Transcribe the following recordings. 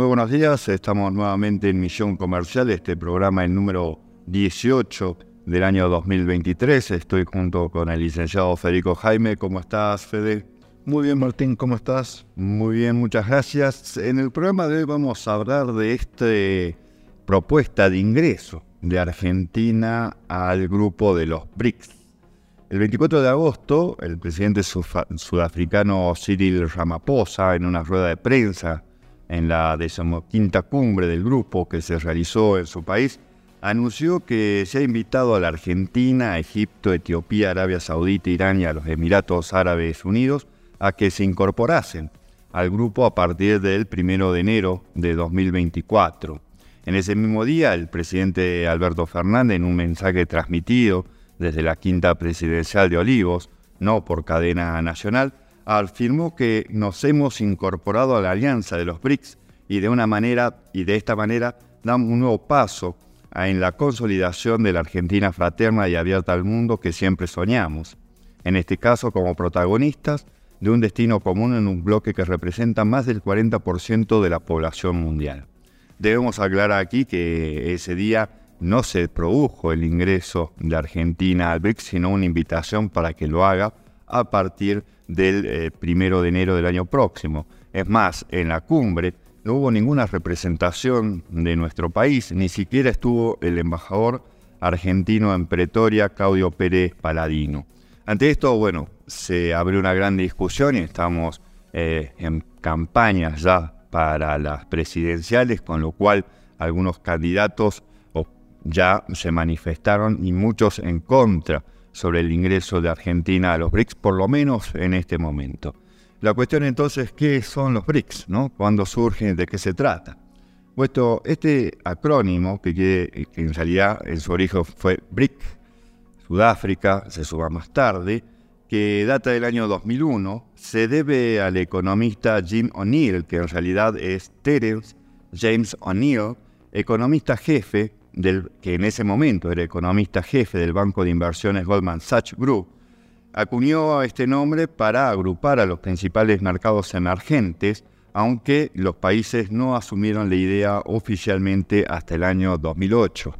Muy buenos días, estamos nuevamente en Misión Comercial, este programa el número 18 del año 2023. Estoy junto con el licenciado Federico Jaime. ¿Cómo estás, Fede? Muy bien, Martín, ¿cómo estás? Muy bien, muchas gracias. En el programa de hoy vamos a hablar de esta propuesta de ingreso de Argentina al grupo de los BRICS. El 24 de agosto, el presidente sudafricano Cyril Ramaphosa, en una rueda de prensa en la decimoquinta cumbre del grupo que se realizó en su país, anunció que se ha invitado a la Argentina, Egipto, Etiopía, Arabia Saudita, Irán y a los Emiratos Árabes Unidos a que se incorporasen al grupo a partir del 1 de enero de 2024. En ese mismo día, el presidente Alberto Fernández, en un mensaje transmitido desde la quinta presidencial de Olivos, no por cadena nacional, afirmó que nos hemos incorporado a la alianza de los BRICS y de una manera y de esta manera damos un nuevo paso en la consolidación de la Argentina fraterna y abierta al mundo que siempre soñamos. En este caso como protagonistas de un destino común en un bloque que representa más del 40% de la población mundial. Debemos aclarar aquí que ese día no se produjo el ingreso de Argentina al BRICS, sino una invitación para que lo haga a partir del eh, primero de enero del año próximo. Es más, en la cumbre no hubo ninguna representación de nuestro país, ni siquiera estuvo el embajador argentino en Pretoria, Claudio Pérez Paladino. Ante esto, bueno, se abrió una gran discusión y estamos eh, en campaña ya para las presidenciales, con lo cual algunos candidatos ya se manifestaron y muchos en contra sobre el ingreso de Argentina a los BRICS, por lo menos en este momento. La cuestión entonces, ¿qué son los BRICS? ¿no? ¿Cuándo surgen? ¿De qué se trata? Puesto este acrónimo, que, en realidad en su origen fue BRIC, Sudáfrica, se suba más tarde, que data del año 2001, se debe al economista Jim O'Neill, que en realidad es Terence James O'Neill, economista jefe que en ese momento era economista jefe del banco de inversiones Goldman Sachs Group, acuñó este nombre para agrupar a los principales mercados emergentes, aunque los países no asumieron la idea oficialmente hasta el año 2008.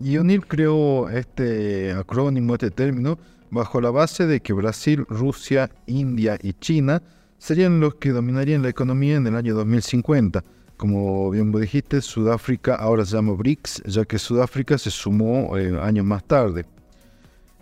Y O'Neill creó este acrónimo, este término, bajo la base de que Brasil, Rusia, India y China serían los que dominarían la economía en el año 2050 como bien vos dijiste, Sudáfrica ahora se llama BRICS, ya que Sudáfrica se sumó eh, años más tarde.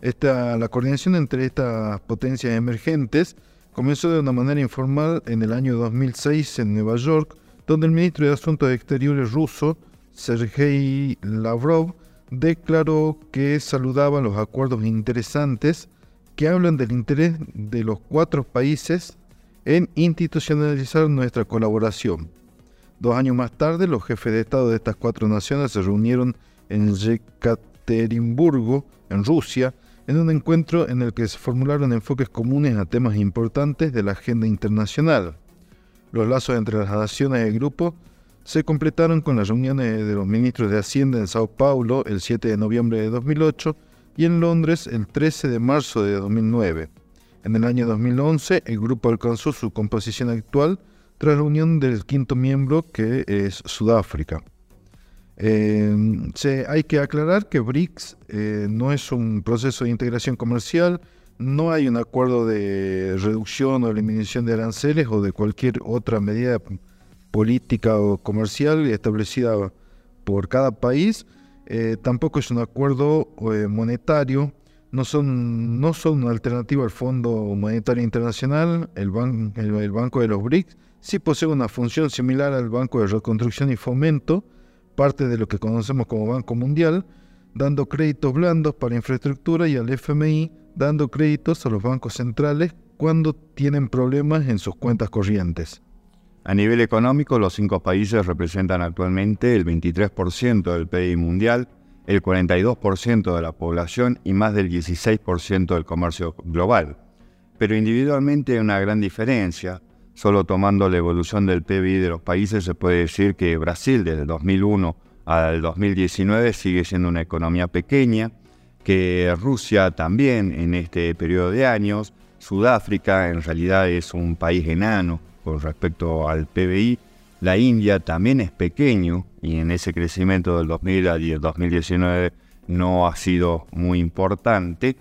Esta, la coordinación entre estas potencias emergentes comenzó de una manera informal en el año 2006 en Nueva York, donde el ministro de Asuntos Exteriores ruso, Sergei Lavrov, declaró que saludaba los acuerdos interesantes que hablan del interés de los cuatro países en institucionalizar nuestra colaboración. Dos años más tarde, los jefes de Estado de estas cuatro naciones se reunieron en Yekaterinburgo, en Rusia, en un encuentro en el que se formularon enfoques comunes a temas importantes de la agenda internacional. Los lazos entre las naciones del grupo se completaron con las reuniones de los ministros de Hacienda en Sao Paulo el 7 de noviembre de 2008 y en Londres el 13 de marzo de 2009. En el año 2011, el grupo alcanzó su composición actual tras la unión del quinto miembro que es Sudáfrica. Eh, hay que aclarar que BRICS eh, no es un proceso de integración comercial, no hay un acuerdo de reducción o eliminación de aranceles o de cualquier otra medida política o comercial establecida por cada país. Eh, tampoco es un acuerdo monetario, no son, no son una alternativa al Fondo Monetario Internacional, el, el Banco de los BRICS, sí posee una función similar al Banco de Reconstrucción y Fomento, parte de lo que conocemos como Banco Mundial, dando créditos blandos para infraestructura y al FMI dando créditos a los bancos centrales cuando tienen problemas en sus cuentas corrientes. A nivel económico, los cinco países representan actualmente el 23% del PIB mundial, el 42% de la población y más del 16% del comercio global. Pero individualmente hay una gran diferencia. Solo tomando la evolución del PIB de los países se puede decir que Brasil desde el 2001 al 2019 sigue siendo una economía pequeña, que Rusia también en este periodo de años, Sudáfrica en realidad es un país enano con respecto al PBI, la India también es pequeño y en ese crecimiento del 2000 al 2019 no ha sido muy importante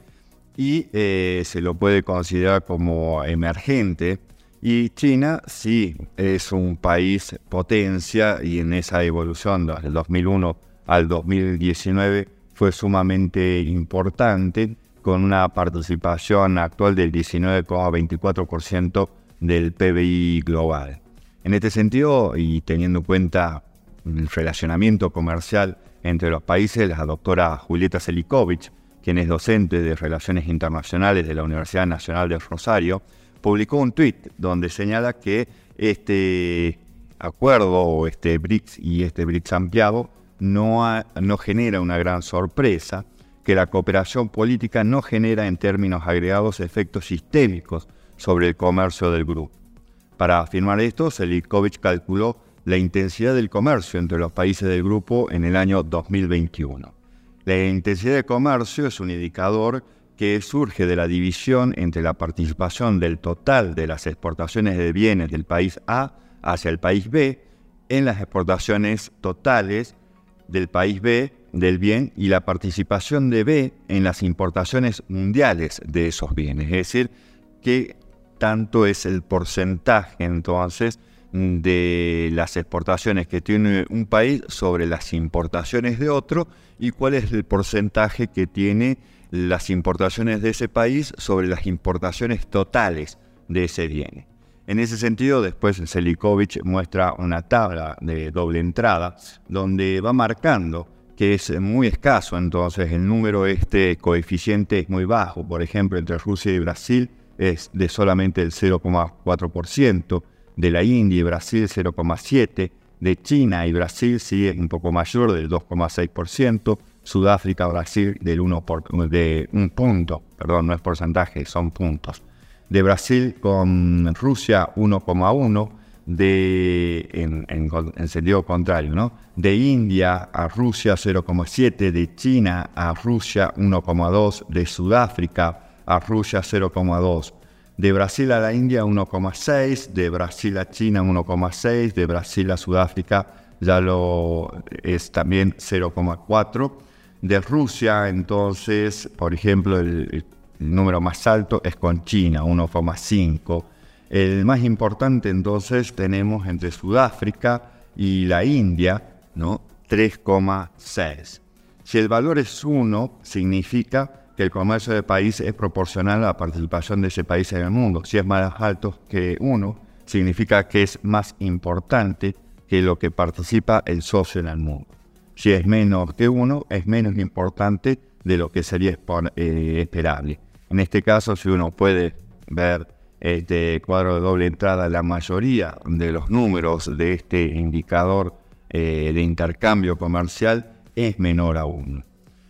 y eh, se lo puede considerar como emergente. Y China sí es un país potencia y en esa evolución del 2001 al 2019 fue sumamente importante con una participación actual del 19,24% del PBI global. En este sentido, y teniendo en cuenta el relacionamiento comercial entre los países, la doctora Julieta Selikovic, quien es docente de Relaciones Internacionales de la Universidad Nacional de Rosario, publicó un tuit donde señala que este acuerdo este BRICS y este BRICS ampliado no, no genera una gran sorpresa, que la cooperación política no genera en términos agregados efectos sistémicos sobre el comercio del grupo. Para afirmar esto, Selikovic calculó la intensidad del comercio entre los países del grupo en el año 2021. La intensidad de comercio es un indicador que surge de la división entre la participación del total de las exportaciones de bienes del país A hacia el país B en las exportaciones totales del país B del bien y la participación de B en las importaciones mundiales de esos bienes. Es decir, que tanto es el porcentaje entonces de las exportaciones que tiene un país sobre las importaciones de otro y cuál es el porcentaje que tiene las importaciones de ese país sobre las importaciones totales de ese bien. En ese sentido, después Selikovic muestra una tabla de doble entrada donde va marcando que es muy escaso, entonces el número este coeficiente es muy bajo, por ejemplo, entre Rusia y Brasil es de solamente el 0,4%, de la India y Brasil 0,7%, de China y Brasil sí es un poco mayor, del 2,6%, Sudáfrica, Brasil del 1 de un punto, perdón, no es porcentaje, son puntos. De Brasil con Rusia 1,1, de, en, en, sentido contrario, ¿no? De India a Rusia 0,7, de China a Rusia 1,2, de Sudáfrica a Rusia 0,2. De Brasil a la India 1,6, de Brasil a China 1,6, de Brasil a Sudáfrica ya lo es también 0,4. De Rusia, entonces, por ejemplo, el, número más alto es con China, 1,5. El más importante, entonces, tenemos entre Sudáfrica y la India, ¿no? 3,6. Si el valor es 1, significa que el comercio del país es proporcional a la participación de ese país en el mundo. Si es más alto que uno, significa que es más importante que lo que participa el socio en el mundo. Si es menos que uno, es menos importante de lo que sería eh, esperable. En este caso, si uno puede ver este cuadro de doble entrada, la mayoría de los números de este indicador eh, de intercambio comercial es menor a uno.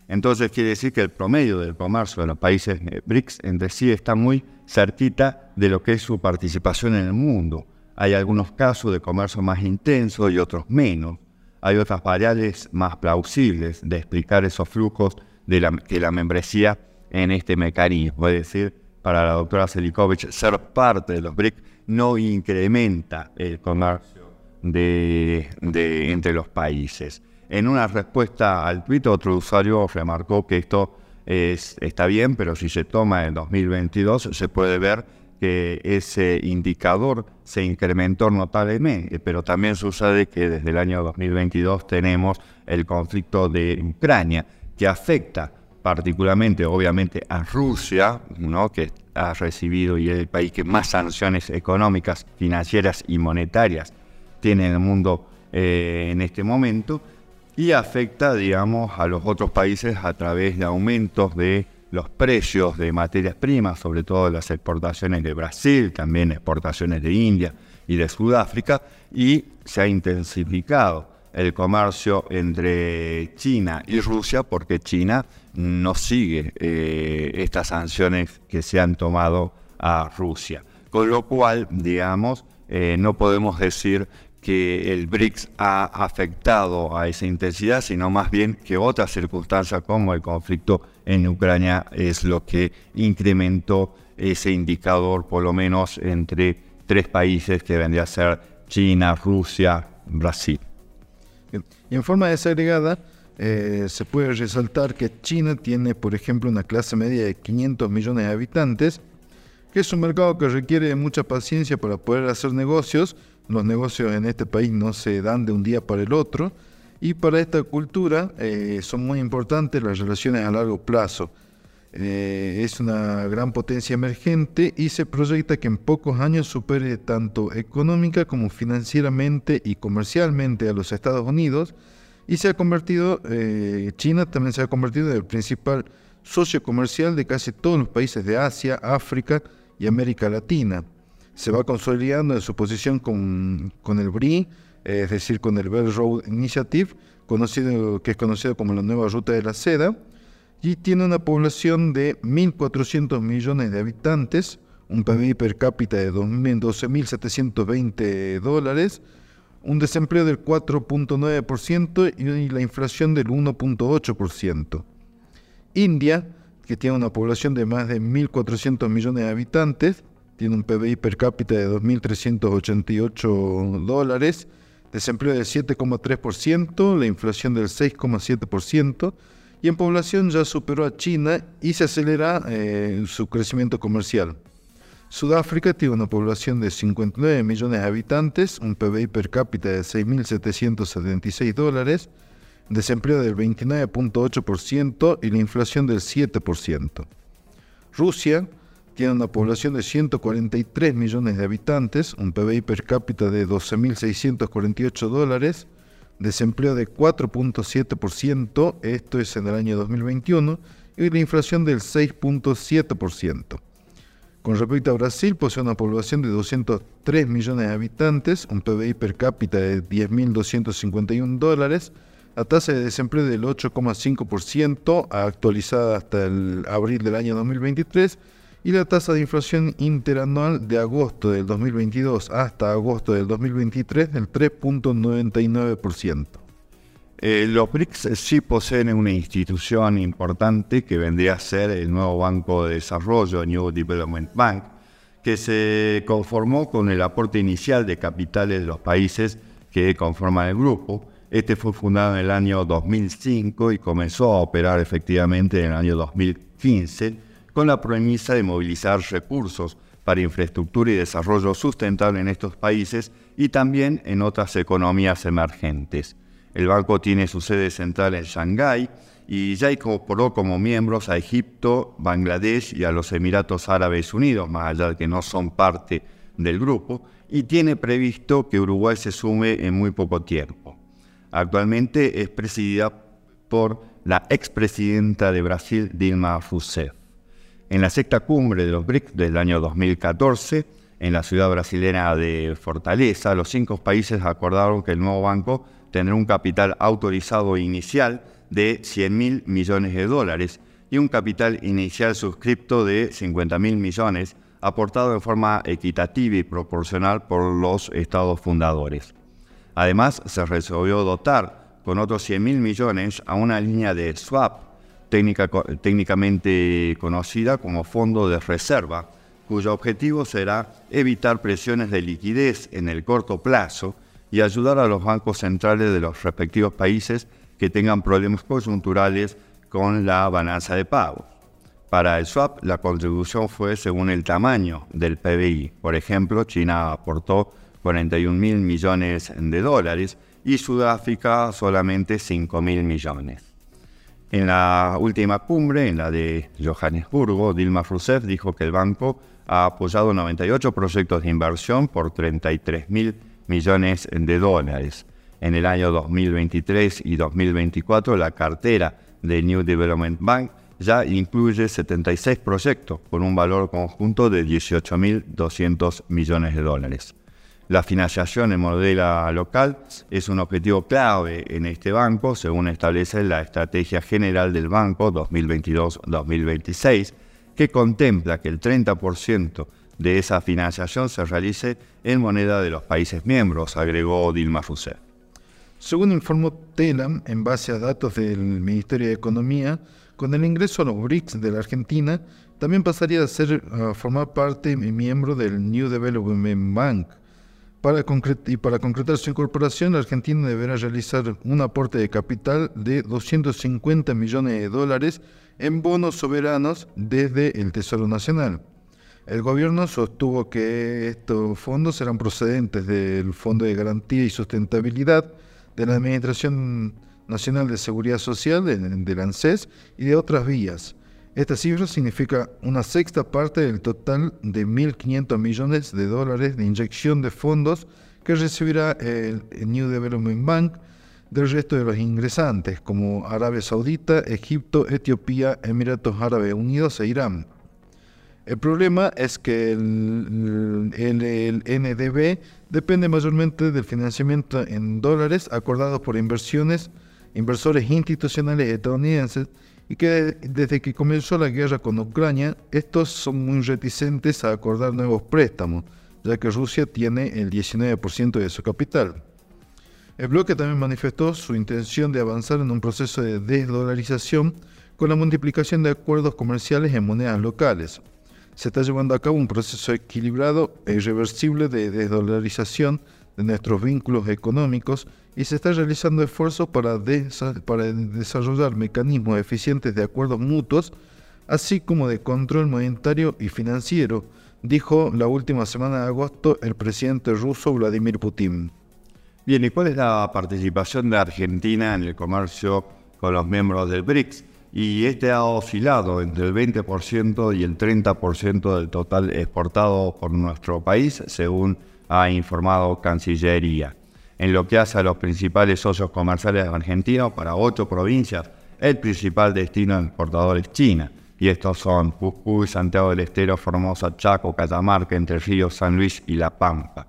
Entonces quiere decir que el promedio del comercio de los países eh, BRICS entre sí está muy cerquita de lo que es su participación en el mundo. Hay algunos casos de comercio más intenso y otros menos. Hay otras variables más plausibles de explicar esos flujos de la, que la membresía en este mecanismo. Es decir, para la doctora Selikovic, ser parte de los BRICS no incrementa el comercio entre los países. En una respuesta al tweet, otro usuario remarcó que esto está bien, pero si se toma en 2022 se puede ver que ese indicador se incrementó notablemente, pero también sucede que desde el año 2022 tenemos el conflicto de Ucrania, que afecta particularmente, obviamente, a Rusia, ¿no? que ha recibido y es el país que más sanciones económicas, financieras y monetarias tiene en el mundo eh, en este momento, y afecta, digamos, a los otros países a través de aumentos de los precios de materias primas, sobre todo las exportaciones de Brasil, también exportaciones de India y de Sudáfrica y se ha intensificado el comercio entre China y Rusia porque China no sigue eh, estas sanciones que se han tomado a Rusia. Con lo cual, digamos, eh, no podemos decir que el BRICS ha afectado a esa intensidad, sino más bien que otras circunstancias como el conflicto en Ucrania es lo que incrementó ese indicador, por lo menos entre tres países que vendría a ser China, Rusia, Brasil. Y en forma desagregada, eh, se puede resaltar que China tiene, por ejemplo, una clase media de 500 millones de habitantes, que es un mercado que requiere mucha paciencia para poder hacer negocios. Los negocios en este país no se dan de un día para el otro. Y para esta cultura eh, son muy importantes las relaciones a largo plazo. Eh, es una gran potencia emergente y se proyecta que en pocos años supere tanto económica como financieramente y comercialmente a los Estados Unidos y se ha convertido, eh, China también se ha convertido en el principal socio comercial de casi todos los países de Asia, África y América Latina. Se va consolidando en su posición con, con el BRI, es decir, con el Belt Road Initiative, conocido, que es conocido como la nueva ruta de la seda, y tiene una población de 1.400 millones de habitantes, un PIB per cápita de 12.720 dólares, un desempleo del 4.9% y la inflación del 1.8%. India, que tiene una población de más de 1.400 millones de habitantes, tiene un PBI per cápita de 2.388 dólares, desempleo del 7,3%, la inflación del 6,7%, y en población ya superó a China y se acelera eh, su crecimiento comercial. Sudáfrica tiene una población de 59 millones de habitantes, un PBI per cápita de 6.776 dólares, desempleo del 29.8% y la inflación del 7%. Rusia tiene una población de 143 millones de habitantes, un PBI per cápita de 12.648 dólares, desempleo de 4.7%, esto es en el año 2021, y la inflación del 6.7%. Con respecto a Brasil, posee una población de 203 millones de habitantes, un PBI per cápita de 10.251 dólares, la tasa de desempleo del 8,5%, actualizada hasta el abril del año 2023, y la tasa de inflación interanual de agosto del 2022 hasta agosto del 2023 del 3.99%. Eh, los BRICS sí poseen una institución importante que vendría a ser el nuevo Banco de Desarrollo, New Development Bank, que se conformó con el aporte inicial de capitales de los países que conforman el grupo. Este fue fundado en el año 2005 y comenzó a operar efectivamente en el año 2015 con la premisa de movilizar recursos para infraestructura y desarrollo sustentable en estos países y también en otras economías emergentes. El banco tiene su sede central en Shanghái y ya incorporó como miembros a Egipto, Bangladesh y a los Emiratos Árabes Unidos, más allá de que no son parte del grupo, y tiene previsto que Uruguay se sume en muy poco tiempo. Actualmente es presidida por la expresidenta de Brasil, Dilma Rousseff. En la sexta cumbre de los BRICS del año 2014, en la ciudad brasileña de Fortaleza, los cinco países acordaron que el nuevo banco tendrá un capital autorizado inicial de 100 mil millones de dólares y un capital inicial suscripto de 50 mil millones, aportado de forma equitativa y proporcional por los estados fundadores. Además, se resolvió dotar con otros 100 mil millones a una línea de swap técnicamente conocida como fondo de reserva, cuyo objetivo será evitar presiones de liquidez en el corto plazo y ayudar a los bancos centrales de los respectivos países que tengan problemas coyunturales con la balanza de pagos. Para el swap, la contribución fue según el tamaño del PBI. Por ejemplo, China aportó 41 mil millones de dólares y Sudáfrica solamente 5 mil millones. En la última cumbre, en la de Johannesburgo, Dilma Rousseff dijo que el banco ha apoyado 98 proyectos de inversión por 33 mil millones de dólares. En el año 2023 y 2024, la cartera de New Development Bank ya incluye 76 proyectos con un valor conjunto de 18.200 millones de dólares. La financiación en modelo local es un objetivo clave en este banco, según establece la Estrategia General del Banco 2022-2026, que contempla que el 30% de esa financiación se realice en moneda de los países miembros, agregó Dilma Rousseff. Según informó TELAM, en base a datos del Ministerio de Economía, con el ingreso a los BRICS de la Argentina, también pasaría a ser a formar parte y miembro del New Development Bank, para y para concretar su incorporación, la Argentina deberá realizar un aporte de capital de 250 millones de dólares en bonos soberanos desde el Tesoro Nacional. El gobierno sostuvo que estos fondos serán procedentes del Fondo de Garantía y Sustentabilidad de la Administración Nacional de Seguridad Social, del ANSES, y de otras vías. Esta cifra significa una sexta parte del total de 1.500 millones de dólares de inyección de fondos que recibirá el New Development Bank del resto de los ingresantes, como Arabia Saudita, Egipto, Etiopía, Emiratos Árabes Unidos e Irán. El problema es que el, el, NDB depende mayormente del financiamiento en dólares acordados por inversiones, inversores institucionales estadounidenses y que desde que comenzó la guerra con Ucrania, estos son muy reticentes a acordar nuevos préstamos, ya que Rusia tiene el 19% de su capital. El bloque también manifestó su intención de avanzar en un proceso de desdolarización con la multiplicación de acuerdos comerciales en monedas locales. Se está llevando a cabo un proceso equilibrado e irreversible de desdolarización de nuestros vínculos económicos y se está realizando esfuerzos para, para desarrollar mecanismos eficientes de acuerdos mutuos, así como de control monetario y financiero, dijo la última semana de agosto el presidente ruso Vladimir Putin. Bien, ¿y cuál es la participación de Argentina en el comercio con los miembros del BRICS? Y este ha oscilado entre el 20% y el 30% del total exportado por nuestro país, según ha informado Cancillería. En lo que hace a los principales socios comerciales argentinos, para ocho provincias, el principal destino exportador es China. Y estos son Jujuy, Santiago del Estero, Formosa, Chaco, Catamarca, Entre Ríos, San Luis y La Pampa.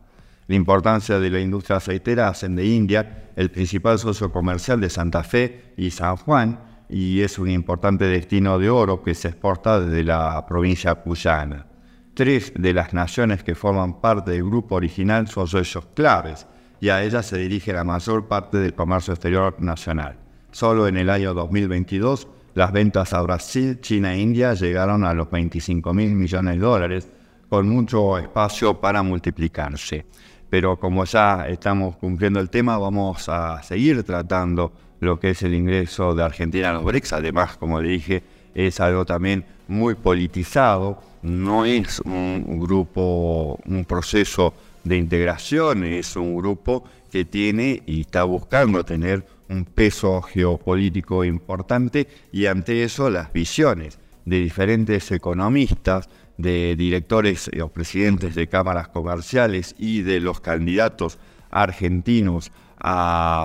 La importancia de la industria aceitera hacen de India el principal socio comercial de Santa Fe y San Juan, y es un importante destino de oro que se exporta desde la provincia cuyana. Tres de las naciones que forman parte del grupo original son socios claves y a ellas se dirige la mayor parte del comercio exterior nacional. Solo en el año 2022 las ventas a Brasil, China e India llegaron a los 25 mil millones de dólares, con mucho espacio para multiplicarse. Pero como ya estamos cumpliendo el tema, vamos a seguir tratando lo que es el ingreso de Argentina a los BRICS. Además, como dije, es algo también muy politizado no es un grupo, un proceso de integración, es un grupo que tiene y está buscando tener un peso geopolítico importante y ante eso las visiones de diferentes economistas, de directores o presidentes de cámaras comerciales y de los candidatos argentinos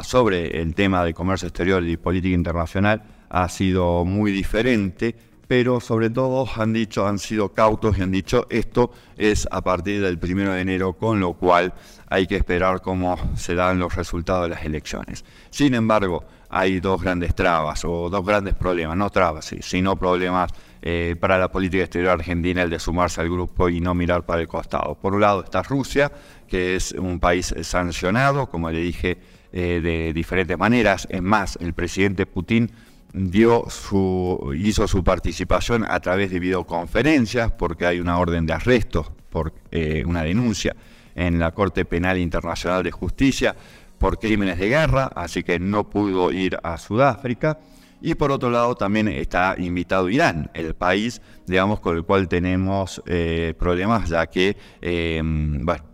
sobre el tema de comercio exterior y política internacional ha sido muy diferente pero sobre todo han dicho, han sido cautos y han dicho esto es a partir del primero de enero, con lo cual hay que esperar cómo se dan los resultados de las elecciones. Sin embargo, hay dos grandes trabas o dos grandes problemas, no trabas, sino problemas eh, para la política exterior argentina, el de sumarse al grupo y no mirar para el costado. Por un lado está Rusia, que es un país sancionado, como le dije, eh, de diferentes maneras. Es más, el presidente Putin dio su, hizo su participación a través de videoconferencias porque hay una orden de arresto por eh, una denuncia en la Corte Penal Internacional de Justicia por crímenes de guerra, así que no pudo ir a Sudáfrica. Y por otro lado también está invitado Irán, el país, digamos, con el cual tenemos eh, problemas, ya que eh,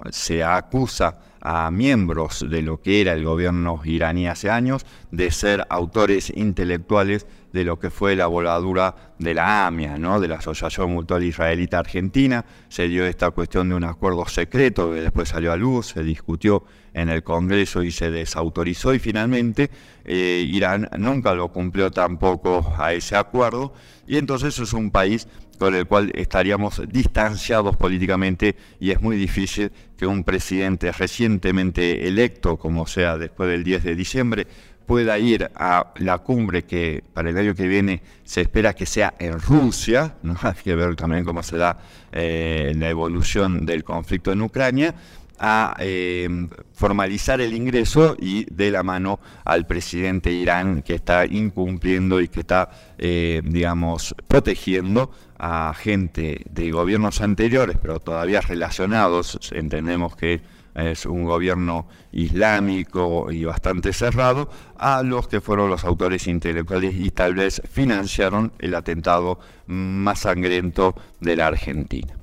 se acusa a miembros de lo que era el gobierno iraní hace años de ser autores intelectuales de lo que fue la voladura de la AMIA, ¿no? de la Asociación Mutual Israelita Argentina. Se dio esta cuestión de un acuerdo secreto que después salió a luz, se discutió en el Congreso y se desautorizó y finalmente eh, Irán nunca lo cumplió tampoco a ese acuerdo y entonces es un país con el cual estaríamos distanciados políticamente y es muy difícil que un presidente recientemente electo, como sea después del 10 de diciembre, pueda ir a la cumbre que para el año que viene se espera que sea en Rusia, ¿no? hay que ver también cómo se da eh, la evolución del conflicto en Ucrania, a eh, formalizar el ingreso y de la mano al presidente Irán que está incumpliendo y que está, eh, digamos, protegiendo a gente de gobiernos anteriores, pero todavía relacionados, entendemos que es un gobierno islámico y bastante cerrado, a los que fueron los autores intelectuales y tal vez financiaron el atentado más sangriento de la Argentina.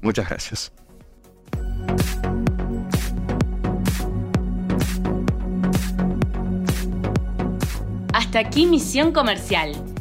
Muchas gracias. Hasta aquí Misión Comercial,